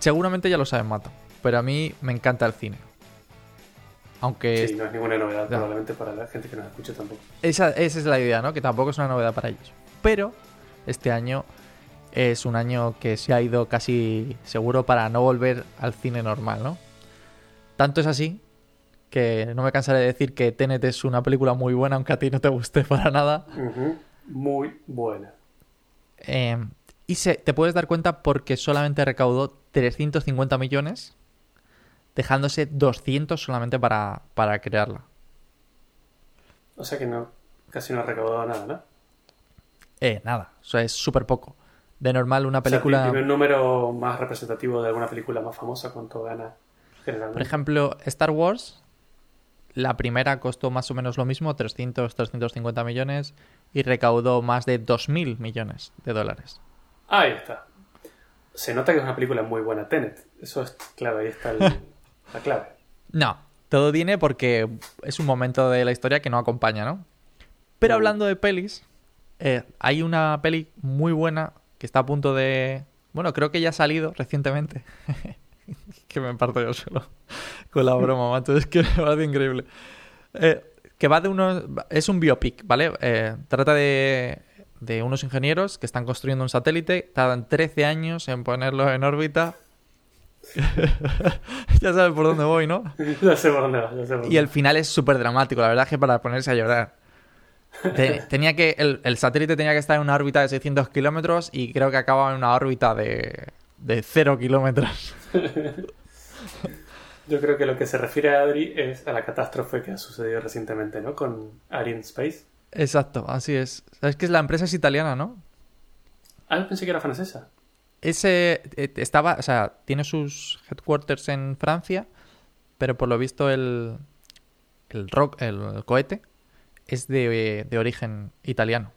seguramente ya lo saben, Mato, pero a mí me encanta el cine. Aunque Sí, no es ninguna novedad, probablemente para la gente que nos escuche tampoco. esa, esa es la idea, ¿no? Que tampoco es una novedad para ellos. Pero este año es un año que se ha ido casi seguro para no volver al cine normal, ¿no? Tanto es así que no me cansaré de decir que Tenet es una película muy buena, aunque a ti no te guste para nada. Muy buena. Eh, y se, te puedes dar cuenta porque solamente recaudó 350 millones, dejándose 200 solamente para, para crearla. O sea que no, casi no ha recaudado nada, ¿no? Eh, nada, o sea, es súper poco. De normal, una O sea, película... dime un número más representativo de alguna película más famosa, ¿cuánto gana generalmente? Por ejemplo, Star Wars, la primera costó más o menos lo mismo, 300, 350 millones, y recaudó más de 2.000 millones de dólares. Ahí está. Se nota que es una película muy buena, Tenet. Eso es clave, ahí está el- la clave. No, todo viene porque es un momento de la historia que no acompaña, ¿no? Pero Mm. hablando de pelis, eh, hay una peli muy buena que está a punto de... Bueno, creo que ya ha salido recientemente. que me parto yo solo con la broma, macho. Es que me parece increíble. Eh, que va de unos... Es un biopic, ¿vale? Eh, trata de, de unos ingenieros que están construyendo un satélite. Tardan 13 años en ponerlo en órbita. ya sabes por dónde voy, ¿no? ya sé por dónde ya sé por Y dónde el final es súper dramático, la verdad es que para ponerse a llorar. Te- tenía que, el, el satélite tenía que estar en una órbita de 600 kilómetros y creo que acaba en una órbita de, de 0 kilómetros. Yo creo que lo que se refiere a Adri es a la catástrofe que ha sucedido recientemente, ¿no? Con Ariane Space. Exacto, así es. Sabes que la empresa es italiana, ¿no? Ah, yo pensé que era francesa. Ese eh, estaba, o sea, tiene sus headquarters en Francia, pero por lo visto el, el rock, el cohete es de, de origen italiano.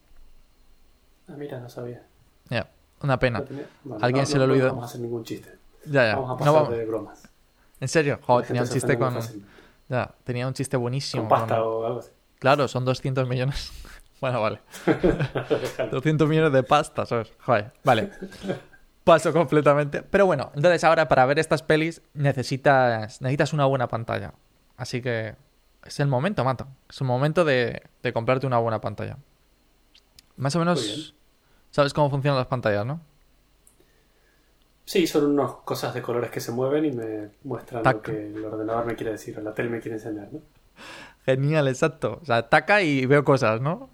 Ah, mira, no sabía. Ya, una pena. No tenía- bueno, Alguien no- se no- le olvidó. No vamos a hacer ningún chiste. Ya, ya. Vamos a No pasar vamos- de bromas. En serio, joder, tenía un chiste con... Ya, tenía un chiste buenísimo. Con pasta con- o algo así. Claro, son 200 millones. bueno, vale. Déjalo. 200 millones de pasta, ¿sabes? Joder, vale. Paso completamente. Pero bueno, entonces ahora para ver estas pelis necesitas, necesitas una buena pantalla. Así que es el momento, Mato. Es el momento de, de comprarte una buena pantalla. Más o menos sabes cómo funcionan las pantallas, ¿no? Sí, son unas cosas de colores que se mueven y me muestran Tac. lo que el ordenador me quiere decir o la tele me quiere enseñar, ¿no? Genial, exacto. O sea, ataca y veo cosas, ¿no?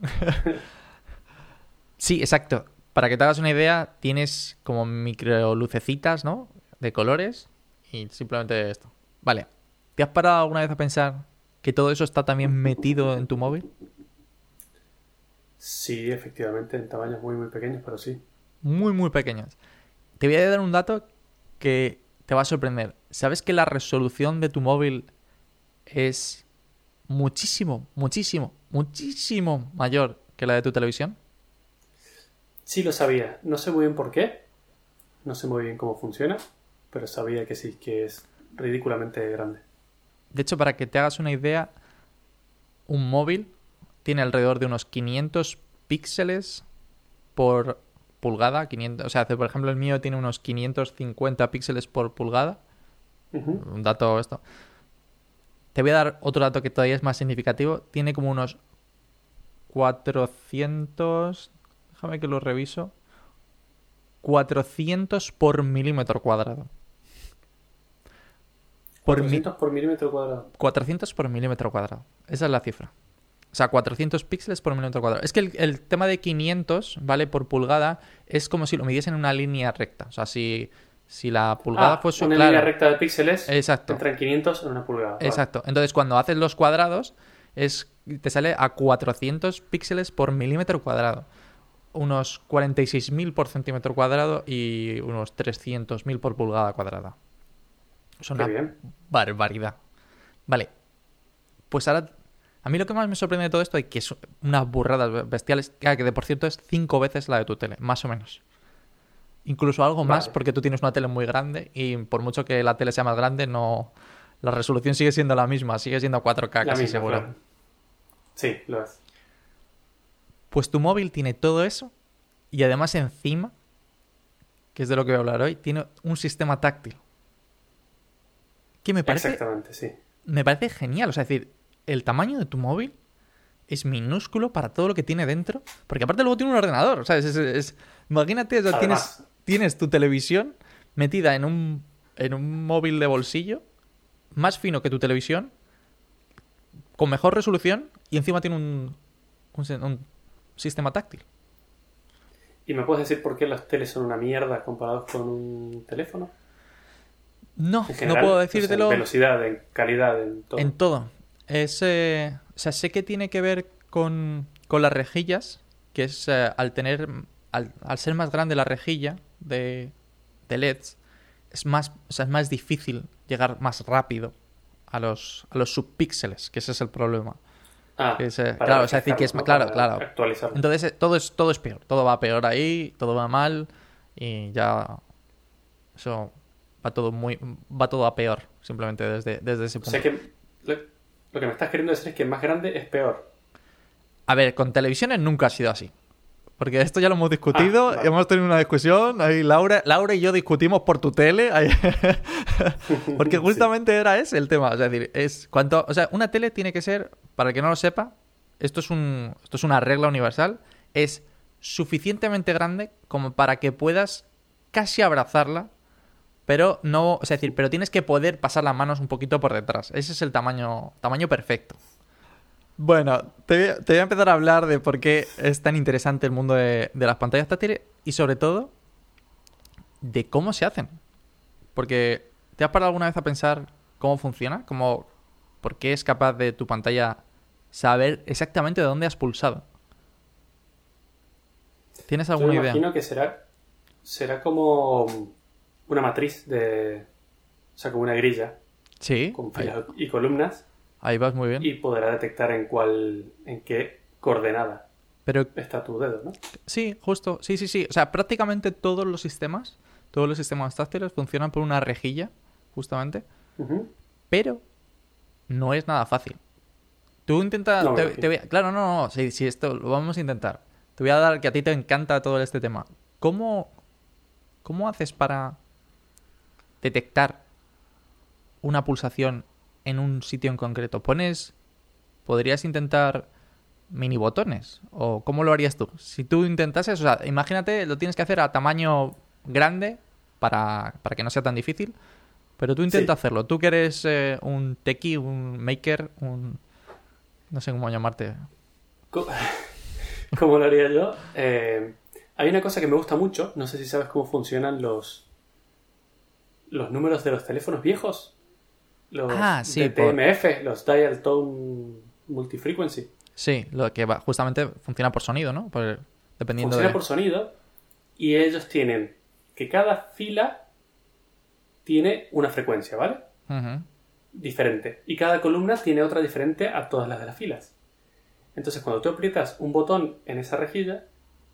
sí, exacto. Para que te hagas una idea, tienes como micro lucecitas, ¿no? De colores y simplemente esto. Vale. ¿Te has parado alguna vez a pensar que todo eso está también metido en tu móvil? Sí, efectivamente, en tamaños muy, muy pequeños, pero sí. Muy, muy pequeñas. Te voy a dar un dato que te va a sorprender. ¿Sabes que la resolución de tu móvil es muchísimo, muchísimo, muchísimo mayor que la de tu televisión? Sí lo sabía. No sé muy bien por qué. No sé muy bien cómo funciona. Pero sabía que sí, que es ridículamente grande. De hecho, para que te hagas una idea, un móvil tiene alrededor de unos 500 píxeles por pulgada. 500, o sea, por ejemplo, el mío tiene unos 550 píxeles por pulgada. Un dato esto. Te voy a dar otro dato que todavía es más significativo. Tiene como unos 400... Déjame que lo reviso. 400 por milímetro cuadrado. Por mi- 400 por milímetro cuadrado. 400 por milímetro cuadrado. Esa es la cifra. O sea, 400 píxeles por milímetro cuadrado. Es que el, el tema de 500, ¿vale? Por pulgada, es como si lo midiesen en una línea recta. O sea, si, si la pulgada Ah, fuese una clara. línea recta de píxeles. Exacto. Entran 500 en una pulgada. Vale. Exacto. Entonces, cuando haces los cuadrados, es te sale a 400 píxeles por milímetro cuadrado. Unos 46.000 por centímetro cuadrado y unos 300.000 por pulgada cuadrada. Es una bien. barbaridad. Vale. Pues ahora, a mí lo que más me sorprende de todo esto es que es unas burradas bestiales, que que de por cierto es cinco veces la de tu tele, más o menos. Incluso algo más porque tú tienes una tele muy grande y por mucho que la tele sea más grande, no la resolución sigue siendo la misma, sigue siendo 4K La casi misma, seguro. claro. Sí, lo es. Pues tu móvil tiene todo eso y además encima que es de lo que voy a hablar hoy, tiene un sistema táctil. Que me parece, Exactamente, sí. me parece genial. O sea, es decir, el tamaño de tu móvil es minúsculo para todo lo que tiene dentro. Porque aparte luego tiene un ordenador. O sea, es, es- es- imagínate, o sea, tienes, Además. tienes tu televisión metida en un, en un móvil de bolsillo, más fino que tu televisión, con mejor resolución y encima tiene un, un, sistema táctil. ¿Y me puedes decir por qué los teles son una mierda comparados con un teléfono? No, general, no puedo o sea, en decírtelo velocidad, en calidad, en todo. en todo. Es, eh, o sea, sé que tiene que ver con, con las rejillas, que es eh, al tener, al, al ser más grande la rejilla de, de LEDs, es más, o sea, es más difícil llegar más rápido a los, a los subpíxeles, que ese es el problema. Ah, es, eh, claro, o sea, decir que es- ¿no? claro, claro. Entonces eh, todo es, todo es peor, todo va peor ahí, todo va mal y ya eso va todo muy va todo a peor simplemente desde, desde ese o punto. sea que lo, lo que me estás queriendo decir es que más grande es peor. A ver, con televisiones nunca ha sido así. Porque esto ya lo hemos discutido, Ah, vale. hemos tenido una discusión, ahí Laura, Laura y yo discutimos por tu tele, porque Sí. justamente era ese el tema, o sea, es decir, es cuanto, o sea, una tele tiene que ser, para el que no lo sepa, esto es un esto es una regla universal, es suficientemente grande como para que puedas casi abrazarla, pero no, o sea, es decir, pero tienes que poder pasar las manos un poquito por detrás. Ese es el tamaño tamaño perfecto. Bueno, te voy, a, te voy a empezar a hablar de por qué es tan interesante el mundo de, de las pantallas táctiles y sobre todo de cómo se hacen. Porque ¿te has parado alguna vez a pensar cómo funciona? ¿Cómo, ¿Por qué es capaz de tu pantalla saber exactamente de dónde has pulsado? ¿Tienes Yo alguna me idea? imagino que será, será como una matriz de... O sea, como una grilla Sí, con filas y columnas ahí vas muy bien. y podrá detectar en cuál, en qué coordenada Pero está tu dedo, ¿no? Sí, justo, sí, sí, sí. O sea, prácticamente todos los sistemas, todos los sistemas táctiles funcionan por una rejilla, justamente, pero no es nada fácil. Tú intenta, No me te- imagino. te voy a- claro, no, no, sí, sí, esto lo vamos a intentar. Te voy a dar que a ti te encanta todo este tema. ¿Cómo, cómo haces para detectar una pulsación en un sitio en concreto? ¿Pones, podrías intentar mini botones? ¿O cómo lo harías tú? Si tú intentases, o sea, imagínate, lo tienes que hacer a tamaño grande para, para que no sea tan difícil, pero tú intenta Sí. hacerlo. Tú que eres eh, un techie, un maker, un... no sé cómo llamarte. ¿Cómo lo haría yo? Eh, hay una cosa que me gusta mucho, no sé si sabes cómo funcionan los los números de los teléfonos viejos. Los Ah, sí, por- los Dial Tone Multifrequency. Sí, lo que va, justamente funciona por sonido, ¿no? Por- dependiendo Funciona de... por sonido y ellos tienen que cada fila tiene una frecuencia, ¿vale? Diferente. Y cada columna tiene otra diferente a todas las de las filas. Entonces, cuando tú aprietas un botón en esa rejilla,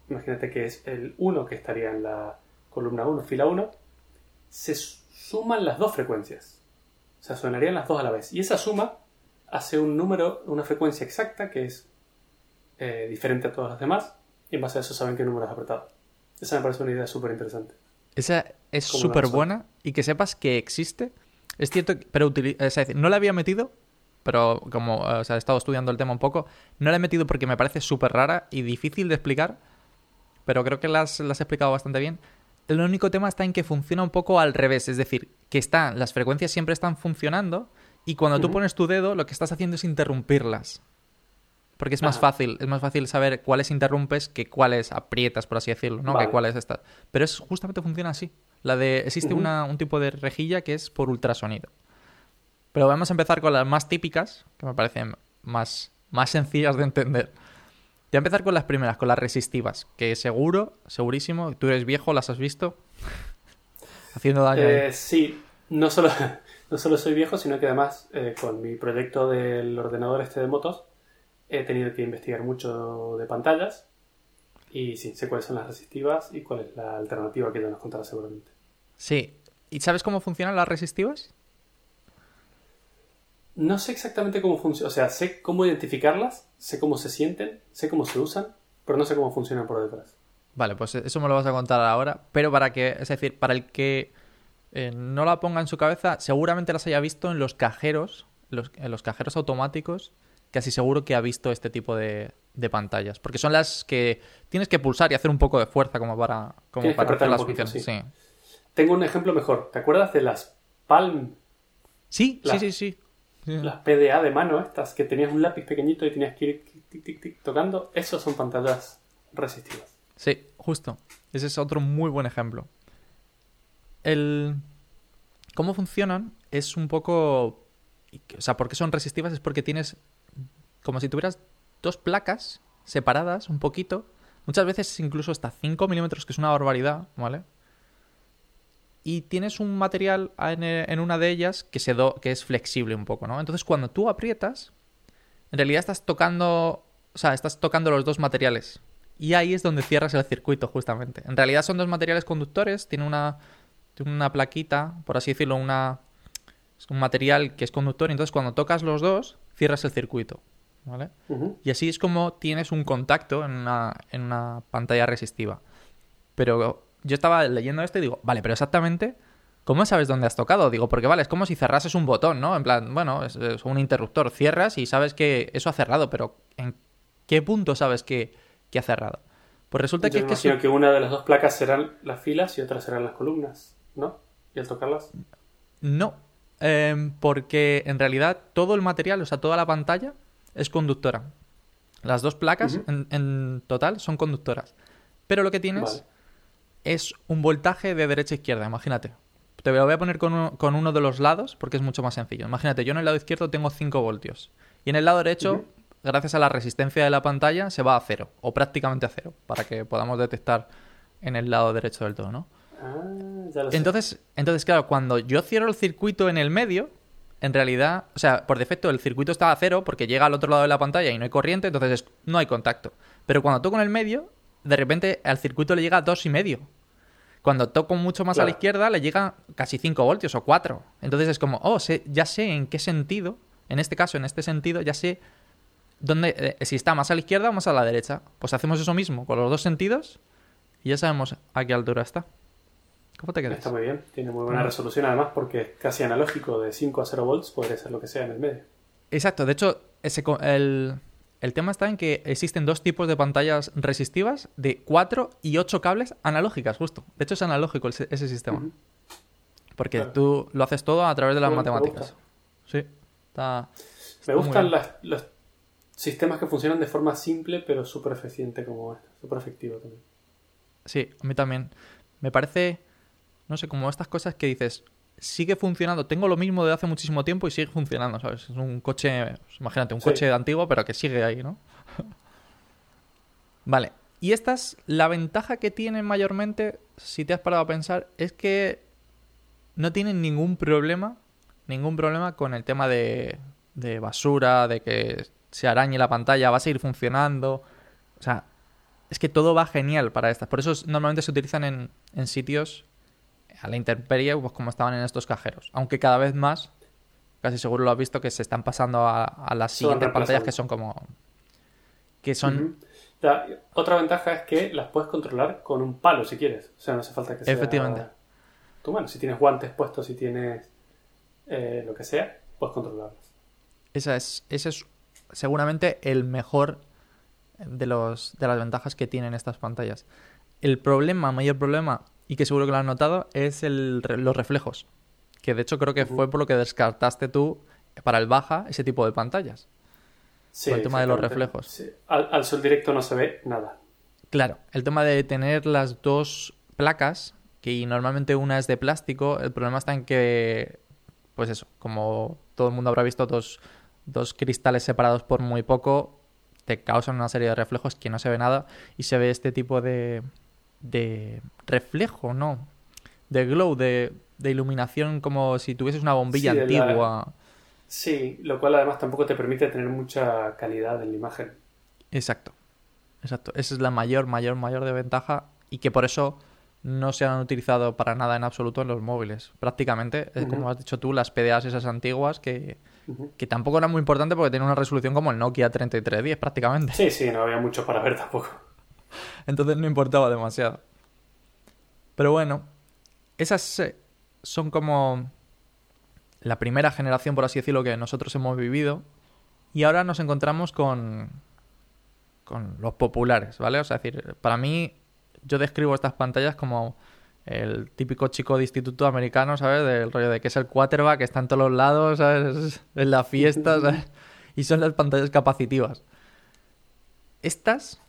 imagínate que es el 1 que estaría en la columna 1, fila 1, se suman las dos frecuencias. O sea, sonarían las dos a la vez. Y esa suma hace un número, una frecuencia exacta que es eh, diferente a todas las demás. Y en base a eso saben qué número has apretado. Esa me parece una idea súper interesante. Esa es ¿Cómo lo súper buena y que sepas que existe. Es cierto, que- pero es decir, no la había metido, pero como o sea, he estado estudiando el tema un poco, no la he metido porque me parece súper rara y difícil de explicar, pero creo que las, las he explicado bastante bien. El único tema está en que funciona un poco al revés, es decir, que están, las frecuencias siempre están funcionando y cuando tú pones tu dedo lo que estás haciendo es interrumpirlas. Porque es más fácil, es más fácil saber cuáles interrumpes que cuáles aprietas, por así decirlo, ¿no? Vale. Que cuáles estas. Pero es justamente funciona así. La de existe una, un tipo de rejilla que es por ultrasonido. Pero vamos a empezar con las más típicas, que me parecen más, más sencillas de entender. Voy a empezar con las primeras, con las resistivas, que seguro, segurísimo, tú eres viejo, las has visto. Haciendo daño. Eh, sí, no solo, no solo soy viejo, sino que además eh, con mi proyecto del ordenador este de motos he tenido que investigar mucho de pantallas y sí, sé cuáles son las resistivas y cuál es la alternativa que ya nos contará seguramente. Sí. ¿Y sabes cómo funcionan las resistivas? No sé exactamente cómo funciona, o sea, sé cómo identificarlas, sé cómo se sienten, sé cómo se usan, pero no sé cómo funcionan por detrás. Vale, pues eso me lo vas a contar ahora. Pero para que, es decir, para el que eh, no la ponga en su cabeza, seguramente las haya visto en los cajeros, los, en los cajeros automáticos, casi seguro que ha visto este tipo de, de pantallas. Porque son las que tienes que pulsar y hacer un poco de fuerza como para, como para hacer las poquito, funciones. sí. Sí, Tengo un ejemplo mejor. ¿Te acuerdas de las Palm, sí, La- sí, sí. sí. Las PDA de mano estas, que tenías un lápiz pequeñito y tenías que ir tic, tic, tic, tocando? Esos son pantallas resistivas. Sí, justo. Ese es otro muy buen ejemplo. El... ¿Cómo funcionan? Es un poco... O sea, ¿por qué son resistivas? Es porque tienes como si tuvieras dos placas separadas un poquito. Muchas veces incluso hasta 5 milímetros, que es una barbaridad, ¿vale? Y tienes un material en, en una de ellas que, se do- que es flexible un poco, ¿no? Entonces cuando tú aprietas, en realidad estás tocando... O sea, estás tocando los dos materiales. Y ahí es donde cierras el circuito, justamente. En realidad son dos materiales conductores, tiene una, tiene una plaquita, por así decirlo, una, es un material que es conductor, y entonces cuando tocas los dos, cierras el circuito, ¿vale? Y así es como tienes un contacto en una, en una pantalla resistiva. Pero yo estaba leyendo esto y digo, vale, pero exactamente, ¿cómo sabes dónde has tocado? Digo, porque vale, es como si cerrases un botón, ¿no? En plan, bueno, es, es un interruptor, cierras y sabes que eso ha cerrado, pero ¿en qué punto sabes que, que ha cerrado? Pues resulta que es que... que una de las dos placas serán las filas y otra serán las columnas, ¿no? Y al tocarlas. No, em, porque en realidad todo el material, o sea, toda la pantalla es conductora. Las dos placas en, en total son conductoras. Pero lo que tienes Vale. Es un voltaje de derecha a izquierda, imagínate. Te lo voy a poner con uno, con uno de los lados porque es mucho más sencillo. Imagínate, yo en el lado izquierdo tengo 5 voltios. Y en el lado derecho, gracias a la resistencia de la pantalla, se va a cero. O prácticamente a cero. Para que podamos detectar en el lado derecho del todo, ¿no? Ah, ya lo sé. Entonces, entonces, claro, cuando yo cierro el circuito en el medio, en realidad, o sea, por defecto el circuito está a cero porque llega al otro lado de la pantalla y no hay corriente, entonces es- no hay contacto. Pero cuando toco en el medio, de repente al circuito le llega a dos y medio. Cuando toco mucho más a la izquierda, le llega casi 5 voltios o 4. Entonces es como, oh, sé- ya sé en qué sentido, en este caso, en este sentido, ya sé dónde, eh, si está más a la izquierda o más a la derecha. Pues hacemos eso mismo con los dos sentidos y ya sabemos a qué altura está. ¿Cómo te quedas? Está muy bien. Tiene muy buena resolución además porque es casi analógico de 5 a 0 volts. Podría ser lo que sea en el medio. Exacto, de hecho, ese, co- el, el tema está en que existen dos tipos de pantallas resistivas de 4 y 8 cables analógicas, justo. De hecho, es analógico ese, ese sistema. Porque Claro. tú lo haces todo a través de las matemáticas. Sí, está. Me gustan las- los sistemas que funcionan de forma simple pero súper eficiente como este. Súper efectivo también. Sí, a mí también. Me parece, no sé, como estas cosas que dices, sigue funcionando. Tengo lo mismo de hace muchísimo tiempo y sigue funcionando, ¿sabes? Es un coche, imagínate, un Sí. coche antiguo, pero que sigue ahí, ¿no? vale. Y esta es la ventaja que tienen mayormente, si te has parado a pensar, es que no tienen ningún problema, ningún problema con el tema de, de basura, de que se arañe la pantalla, va a seguir funcionando. O sea, es que todo va genial para estas. Por eso es- normalmente se utilizan en, en sitios a la intemperie, pues como estaban en estos cajeros. Aunque cada vez más, casi seguro lo has visto, que se están pasando a, a las siguientes pantallas que son como... Que son... La- otra ventaja es que las puedes controlar con un palo si quieres. O sea, no hace falta que sea Efectivamente. tu mano. Si tienes guantes puestos, si tienes eh, lo que sea, puedes controlarlas. Esa es, ese es seguramente el mejor de, los, de las ventajas que tienen estas pantallas. El problema, mayor problema, y que seguro que lo has notado, es el, los reflejos. Que de hecho creo que fue por lo que descartaste tú para el baja ese tipo de pantallas. Sí, el tema de los reflejos. Sí. Al, al sol directo no se ve nada. Claro, el tema de tener las dos placas, que normalmente una es de plástico, el problema está en que, pues eso, como todo el mundo habrá visto, dos, dos cristales separados por muy poco, te causan una serie de reflejos que no se ve nada y se ve este tipo de, de reflejo, ¿no? De glow, de, de iluminación como si tuvieses una bombilla Sí, de la- antigua. Sí, lo cual además tampoco te permite tener mucha calidad en la imagen. Exacto. Exacto. Esa es la mayor, mayor, mayor desventaja y que por eso no se han utilizado para nada en absoluto en los móviles. Prácticamente, como has dicho tú, las PDAs esas antiguas que, que tampoco eran muy importantes porque tienen una resolución como el Nokia 3310 prácticamente. Sí, sí, no había mucho para ver tampoco. Entonces no importaba demasiado. Pero bueno, esas son como la primera generación, por así decirlo, que nosotros hemos vivido. Y ahora nos encontramos con, con los populares, ¿vale? O sea, es decir, para mí, yo describo estas pantallas como el típico chico de instituto americano, ¿sabes? Del rollo de que es el quarterback, que está en todos los lados, ¿sabes? En la fiesta, ¿sabes? Y son las pantallas capacitivas. Estas,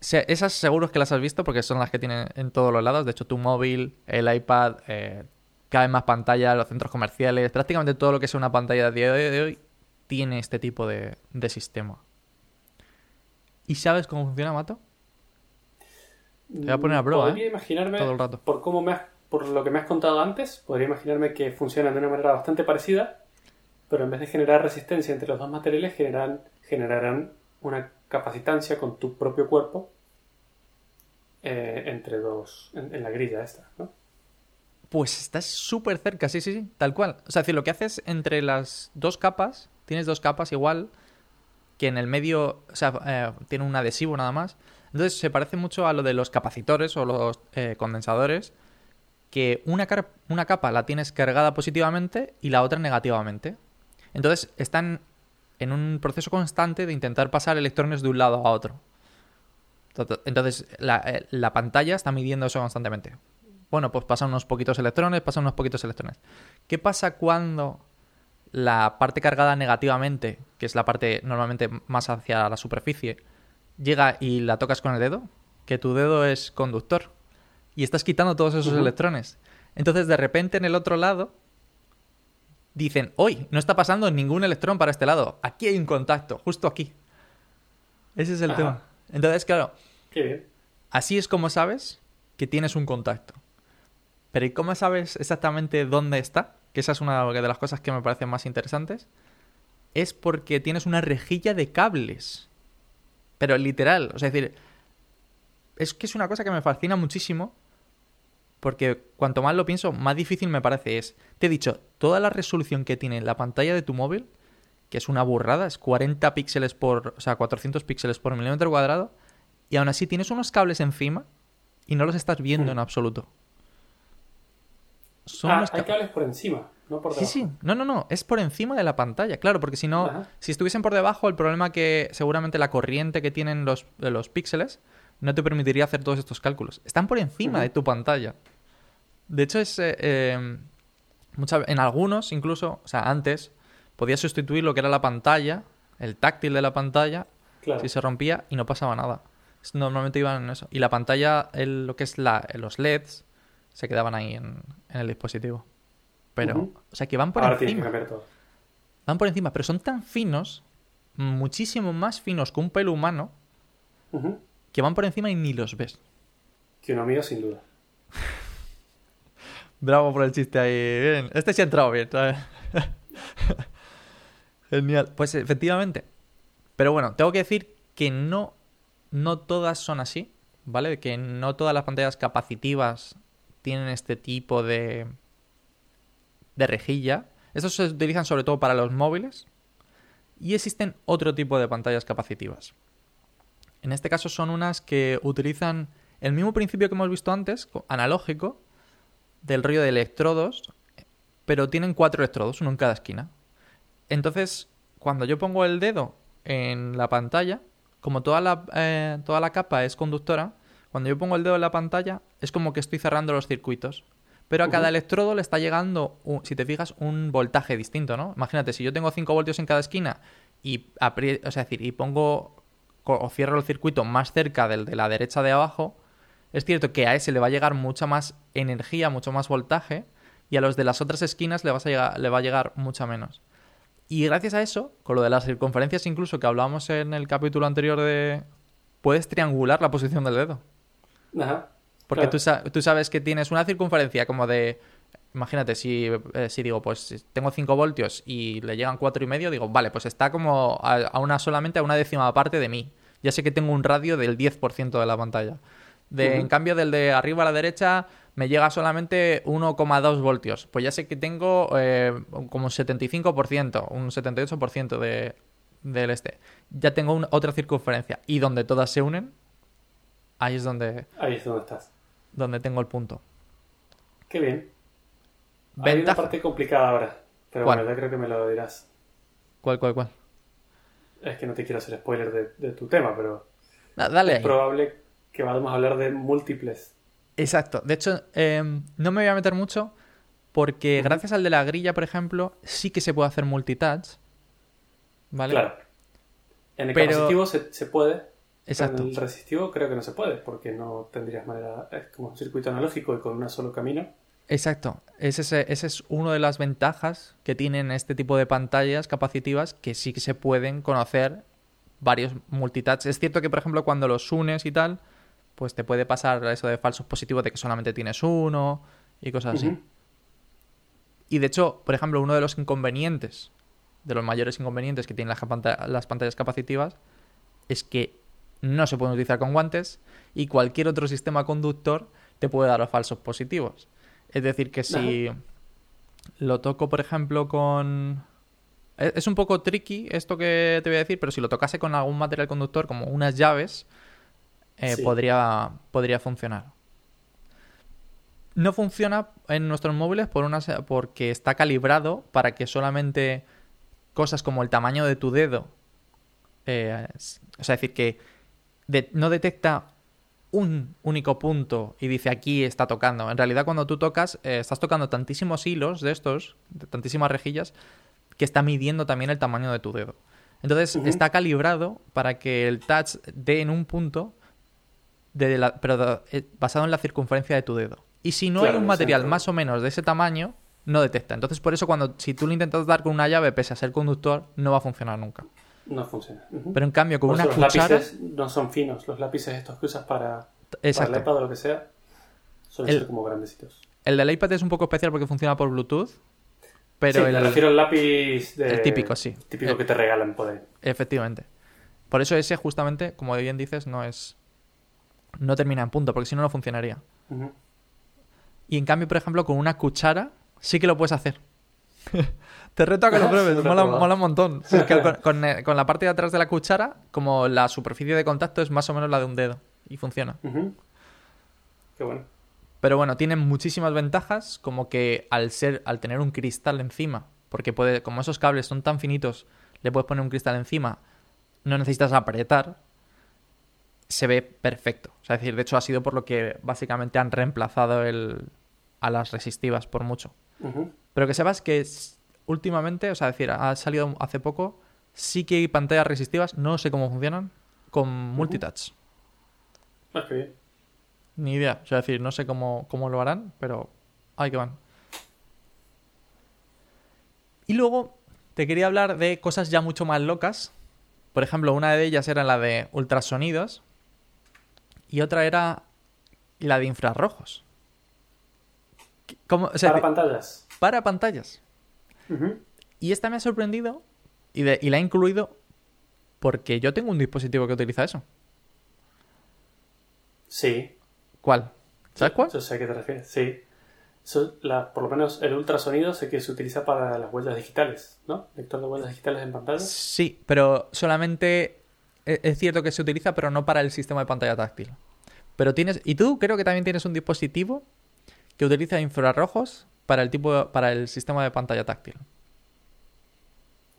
esas seguros que las has visto porque son las que tienen en todos los lados. De hecho, tu móvil, el iPad, eh, cada vez más pantallas, los centros comerciales, prácticamente todo lo que es una pantalla de día de hoy tiene este tipo de, de sistema. ¿Y sabes cómo funciona, Mato? Te voy a poner a prueba, Podría ¿eh? imaginarme, Todo el rato. por cómo me has- por lo que me has contado antes, podría imaginarme que funcionan de una manera bastante parecida, pero en vez de generar resistencia entre los dos materiales, generarán una capacitancia con tu propio cuerpo eh, entre dos, en, la grilla esta, ¿no? Pues estás súper cerca, sí, sí, sí, tal cual. O sea, decir, lo que haces entre las dos capas, tienes dos capas igual, que en el medio, o sea, eh, tiene un adhesivo nada más. Entonces se parece mucho a lo de los capacitores o los eh, condensadores, que una, una capa la tienes cargada positivamente y la otra negativamente. Entonces están en un proceso constante de intentar pasar electrones de un lado a otro. Entonces la, eh, la pantalla está midiendo eso constantemente. Bueno, pues pasan unos poquitos electrones, pasan unos poquitos electrones. ¿Qué pasa cuando la parte cargada negativamente, que es la parte normalmente más hacia la superficie, llega y la tocas con el dedo? Que tu dedo es conductor. Y estás quitando todos esos electrones. Entonces, de repente, en el otro lado, dicen, hoy no está pasando ningún electrón para este lado. Aquí hay un contacto, justo aquí. Ese es el Ajá. tema. Entonces, claro, Qué bien. Así es como sabes que tienes un contacto. Pero ¿y cómo sabes exactamente dónde está? Que esa es una de las cosas que me parecen más interesantes. Es porque tienes una rejilla de cables. Pero literal, o sea, es decir, es que es una cosa que me fascina muchísimo. Porque cuanto más lo pienso, más difícil me parece es. Te he dicho, toda la resolución que tiene la pantalla de tu móvil, que es una burrada, es 40 píxeles por. O sea, 400 píxeles por milímetro cuadrado. Y aún así tienes unos cables encima y no los estás viendo Mm. en absoluto. Son Ah, hay ca- cables por encima, no por Sí, debajo. sí. No, no, no. Es por encima de la pantalla. Claro, porque si no, Ajá. si estuviesen por debajo, el problema que seguramente la corriente que tienen los, los píxeles no te permitiría hacer todos estos cálculos. Están por encima de tu pantalla. De hecho, es. eh, eh, mucha- en algunos, incluso, o sea, antes, podías sustituir lo que era la pantalla, el táctil de la pantalla, Claro. si se rompía y no pasaba nada. Normalmente iban en eso. Y la pantalla, el- lo que es la, los LEDs, se quedaban ahí en, en el dispositivo. Pero, o sea, que van por Ahora que encima. todo. Van por encima, pero son tan finos, muchísimo más finos que un pelo humano. Que van por encima y ni los ves. Que uno mío, sin duda. Bravo por el chiste ahí. Bien. Este sí ha entrado bien, ¿sabes? Genial. Pues efectivamente. Pero bueno, tengo que decir que no, no todas son así, ¿vale? Que no todas las pantallas capacitivas tienen este tipo de, de rejilla. Estos se utilizan sobre todo para los móviles. Y existen otro tipo de pantallas capacitivas. En este caso son unas que utilizan el mismo principio que hemos visto antes, co- analógico, del rollo de electrodos, pero tienen cuatro electrodos, uno en cada esquina. Entonces, cuando yo pongo el dedo en la pantalla, como toda la, eh, toda la capa es conductora, cuando yo pongo el dedo en la pantalla es como que estoy cerrando los circuitos. Pero a cada electrodo le está llegando, un- si te fijas, un voltaje distinto, ¿no? Imagínate, si yo tengo 5 voltios en cada esquina y, o sea, decir, y pongo o cierro el circuito más cerca del de la derecha de abajo, es cierto que a ese le va a llegar mucha más energía, mucho más voltaje, y a los de las otras esquinas le, vas a llegar- le va a llegar mucha menos. Y gracias a eso, con lo de las circunferencias incluso que hablábamos en el capítulo anterior de... Puedes triangular la posición del dedo. Ajá. Porque Claro. tú, sa- tú sabes que tienes una circunferencia como de... Imagínate, si, eh, si digo, pues tengo 5 voltios y le llegan cuatro y medio, digo, vale, pues está como a, a una solamente a una décima parte de mí. Ya sé que tengo un radio del 10% de la pantalla. De. En cambio, del de arriba a la derecha me llega solamente 1,2 voltios. Pues ya sé que tengo eh, como un 75%, un 78% de, del este. Ya tengo un- otra circunferencia. Y donde todas se unen, Ahí es donde, Ahí es donde estás. donde tengo el punto. Qué bien. Hay una Ventaja. parte complicada ahora. Pero ¿Cuál? bueno, ya creo que me lo dirás. ¿Cuál, cuál, cuál? Es que no te quiero hacer spoiler de, de tu tema, pero Da- dale es ahí. probable que vamos a hablar de múltiples. Exacto. De hecho, eh, no me voy a meter mucho porque gracias al de la grilla, por ejemplo, sí que se puede hacer multitouch. ¿Vale? Claro. En el Pero- capacitivo se, se puede. Exacto. pero En el resistivo creo que no se puede, porque no tendrías manera. Es como un circuito analógico y con un solo camino. Exacto. Ese, ese es una de las ventajas que tienen este tipo de pantallas capacitivas que sí que se pueden conocer varios multitouch. Es cierto que, por ejemplo, cuando los unes y tal, pues te puede pasar eso de falsos positivos de que solamente tienes uno y cosas así. Y de hecho, por ejemplo, uno de los inconvenientes, de los mayores inconvenientes que tienen las, panta- las pantallas capacitivas, es que no se pueden utilizar con guantes y cualquier otro sistema conductor te puede dar los falsos positivos. Es decir, que si lo toco, por ejemplo, con... Es un poco tricky esto que te voy a decir, pero si lo tocase con algún material conductor, como unas llaves, eh, Sí. podría, podría funcionar. No funciona en nuestros móviles por una, porque está calibrado para que solamente cosas como el tamaño de tu dedo, eh, o sea, es decir, que de- no detecta un único punto y dice aquí está tocando. En realidad cuando tú tocas, eh, estás tocando tantísimos hilos de estos, de tantísimas rejillas, que está midiendo también el tamaño de tu dedo. Entonces está calibrado para que el touch dé en un punto, de la- pero de- eh, basado en la circunferencia de tu dedo. Y si no Claro, hay un material más o menos de ese tamaño, no detecta. Entonces por eso cuando si tú lo intentas dar con una llave pese a ser conductor, no va a funcionar nunca. No funciona. Pero en cambio con Por una los cuchara... lápices no son finos. Los lápices estos que usas para, para el iPad o lo que sea suelen El- ser como grandecitos. El del iPad es un poco especial porque funciona por Bluetooth. Pero sí, el, me refiero al lápiz de... el típico, sí. Típico El- que te regalan por ahí. Efectivamente. Por eso ese justamente, como bien dices, no es... No termina en punto, porque si no, no funcionaría. Y en cambio, por ejemplo, con una cuchara sí que lo puedes hacer. Te reto a que lo pruebes, mola, un montón. Sí, es que con, con, eh, con la parte de atrás de la cuchara, como la superficie de contacto es más o menos la de un dedo. Y funciona. Qué bueno. Pero bueno, tiene muchísimas ventajas, como que al ser, al tener un cristal encima, porque puede, como esos cables son tan finitos, le puedes poner un cristal encima, no necesitas apretar, se ve perfecto. O sea, es decir, de hecho ha sido por lo que básicamente han reemplazado el, a las resistivas por mucho. Pero que sepas que últimamente, o sea, decir, ha salido hace poco, sí que hay pantallas resistivas, no sé cómo funcionan, con multitouch. Ah. Ni idea. O sea, decir, no sé cómo, cómo lo harán, pero ahí que van. Y luego te quería hablar de cosas ya mucho más locas. Por ejemplo, una de ellas era la de ultrasonidos y otra era la de infrarrojos. ¿Cómo? O sea, Para pantallas. para pantallas. Y esta me ha sorprendido y, de- y la he incluido porque yo tengo un dispositivo que utiliza eso. Sí. ¿Cuál? ¿Sabes cuál? Yo sé a qué te refieres. Sí. La- por lo menos el ultrasonido sé que se utiliza para las huellas digitales, ¿no? Lector de huellas digitales en pantalla. Sí, pero solamente e- es cierto que se utiliza, pero no para el sistema de pantalla táctil. Pero tienes y tú creo que también tienes un dispositivo que utiliza infrarrojos para el tipo para el sistema de pantalla táctil.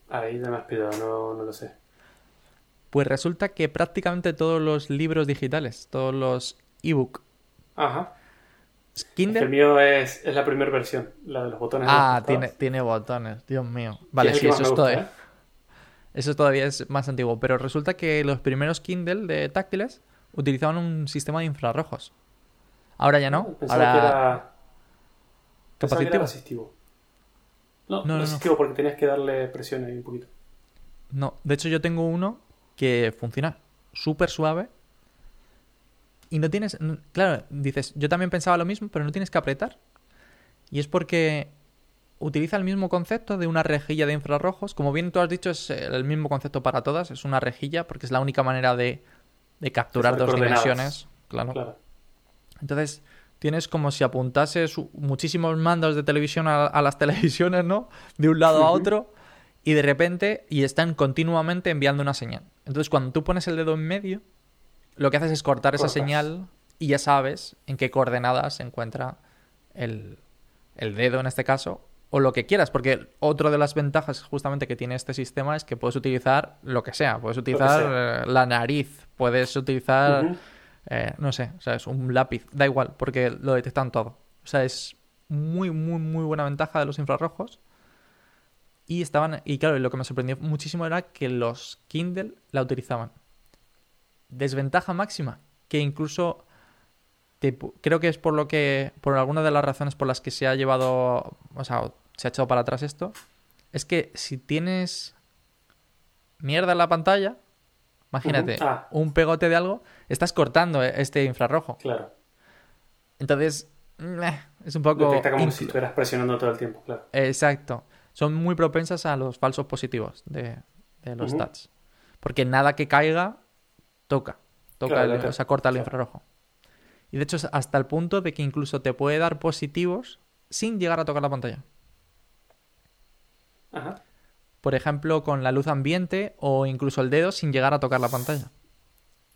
Ahí ya me has pillado, no, no lo sé. Pues resulta que prácticamente todos los libros digitales, todos los ebook, Ajá. Es que Kindle, el mío es, es la primera versión, la de los botones. de ah, los tiene tiene botones, Dios mío. Vale, sí, eso es todo. ¿eh? Eso todavía es más antiguo, pero resulta que los primeros Kindle de táctiles utilizaban un sistema de infrarrojos. Ahora ya no. Pensaba Ahora que era. Pensaba que era capacitivo. resistivo. No, No, no, resistivo porque tenías que darle presión ahí un poquito. No, de hecho yo tengo uno que funciona súper suave y no tienes, claro, dices, yo también pensaba lo mismo, pero no tienes que apretar. Y es porque utiliza el mismo concepto de una rejilla de infrarrojos. Como bien tú has dicho, es el mismo concepto para todas, es una rejilla porque es la única manera de, de capturar dos dimensiones. Claro. Claro. Entonces, tienes como si apuntases muchísimos mandos de televisión a, a las televisiones, ¿no? De un lado a otro, y de repente, y están continuamente enviando una señal. Entonces, cuando tú pones el dedo en medio, lo que haces es cortar esa señal y ya sabes en qué coordenadas se encuentra el, el dedo en este caso, o lo que quieras, porque otra de las ventajas justamente que tiene este sistema es que puedes utilizar lo que sea, puedes utilizar sea. eh, la nariz, puedes utilizar. Eh, no sé, o sea, es un lápiz, da igual, porque lo detectan todo. O sea, es muy, muy, muy buena ventaja de los infrarrojos. Y estaban, y claro, lo que me sorprendió muchísimo era que los Kindle la utilizaban. Desventaja máxima, que incluso creo que es por lo que, por alguna de las razones por las que se ha llevado, o sea, se ha echado para atrás esto, es que si tienes mierda en la pantalla, imagínate. Ah. un pegote de algo, estás cortando eh, este infrarrojo. Claro. Entonces, es un poco... Detecta como si estuvieras presionando todo el tiempo, claro. Exacto. Son muy propensas a los falsos positivos de, de los Ujú. touch. Porque nada que caiga toca. Toca Claro, el- claro. o sea, corta el Claro. infrarrojo. Y de hecho hasta el punto de que incluso te puede dar positivos sin llegar a tocar la pantalla. Ajá. Por ejemplo, con la luz ambiente o incluso el dedo sin llegar a tocar la pantalla.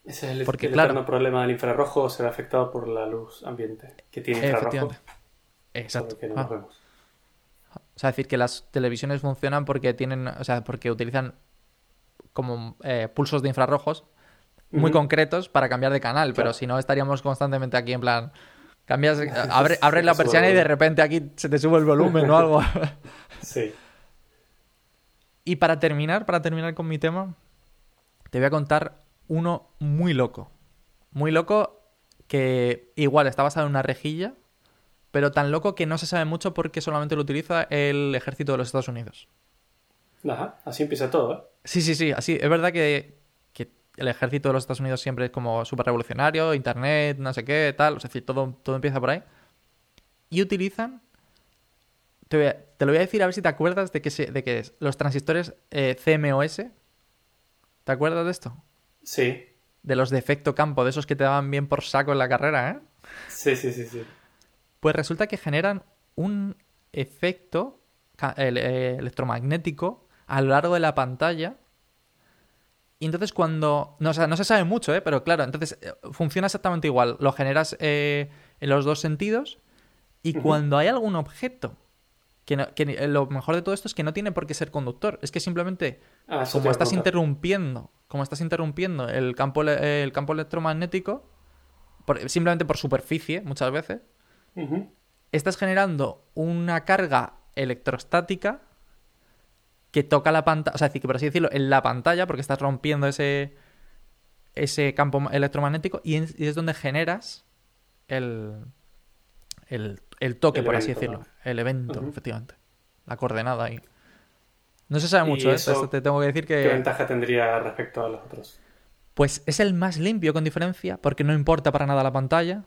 Ese es el, Porque, el claro. problema del infrarrojo, se ve afectado por la luz ambiente, que tiene infrarrojo, Exacto. lo que no Ah. vemos. O sea, decir que las televisiones funcionan porque tienen, o sea, porque utilizan como eh, pulsos de infrarrojos muy concretos para cambiar de canal, pero si no estaríamos constantemente aquí en plan cambias, abre, abres la persiana y de repente aquí se te sube el volumen o algo. Sí. Y para terminar, para terminar con mi tema, te voy a contar uno muy loco. Muy loco que igual está basado en una rejilla, pero tan loco que no se sabe mucho porque solamente lo utiliza el ejército de los Estados Unidos. Ajá. Así empieza todo, ¿eh? Sí, sí, sí, así. Es verdad que, que el ejército de los Estados Unidos siempre es como súper revolucionario, internet, no sé qué, tal. Es decir, todo, todo empieza por ahí. Y utilizan. Te, voy a- te lo voy a decir a ver si te acuerdas de que, se- de que es los transistores eh, CMOS. ¿Te acuerdas de esto? Sí. De los de efecto campo, de esos que te daban bien por saco en la carrera, ¿eh? Sí, sí, sí, sí. Pues resulta que generan un efecto eh, electromagnético a lo largo de la pantalla. Y entonces cuando... No, o sea, no se sabe mucho, ¿eh? Pero claro, entonces eh, funciona exactamente igual. Lo generas eh, en los dos sentidos. Y cuando hay algún objeto... Que, no- que eh, lo mejor de todo esto es que no tiene por qué ser conductor. Es que simplemente Ah, como estás interrumpiendo, como estás interrumpiendo el campo, el campo electromagnético, por- simplemente por superficie, muchas veces, estás generando una carga electrostática que toca la pantalla, o sea, es decir, que por así decirlo, en la pantalla, porque estás rompiendo ese, ese campo electromagnético y, y es donde generas el, el, el toque, El por así decirlo, ¿no? el evento, efectivamente, la coordenada ahí. No se sabe ¿Y mucho, ¿eh? eso Esto te tengo que decir ¿Qué que... ventaja tendría respecto a los otros? Pues es el más limpio con diferencia, porque no importa para nada la pantalla.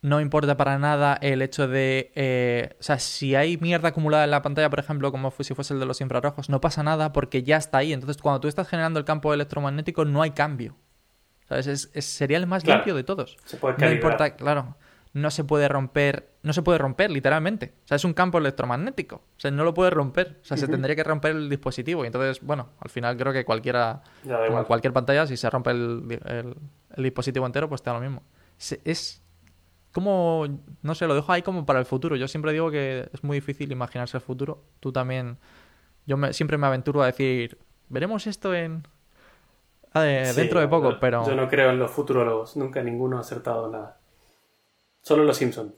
No importa para nada el hecho de... eh, o sea, si hay mierda acumulada en la pantalla, por ejemplo, como si fuese el de los infrarrojos, no pasa nada porque ya está ahí. Entonces, cuando tú estás generando el campo electromagnético, no hay cambio. ¿Sabes? Es- es- sería el más Claro. limpio de todos. Se puede No importa, claro. No se puede romper, no se puede romper, literalmente. O sea, es un campo electromagnético. O sea, no lo puedes romper. O sea, se tendría que romper el dispositivo. Y entonces, bueno, al final creo que cualquiera, como cualquier pantalla, si se rompe el, el- el dispositivo entero, pues te da lo mismo. Se- Es como, no sé, lo dejo ahí como para el futuro. Yo siempre digo que es muy difícil imaginarse el futuro. Tú también, yo me- siempre me aventuro a decir, veremos esto en eh, Sí, dentro de poco, no, pero Yo no creo en los futurólogos. Nunca ninguno ha acertado nada. Solo los Simpsons.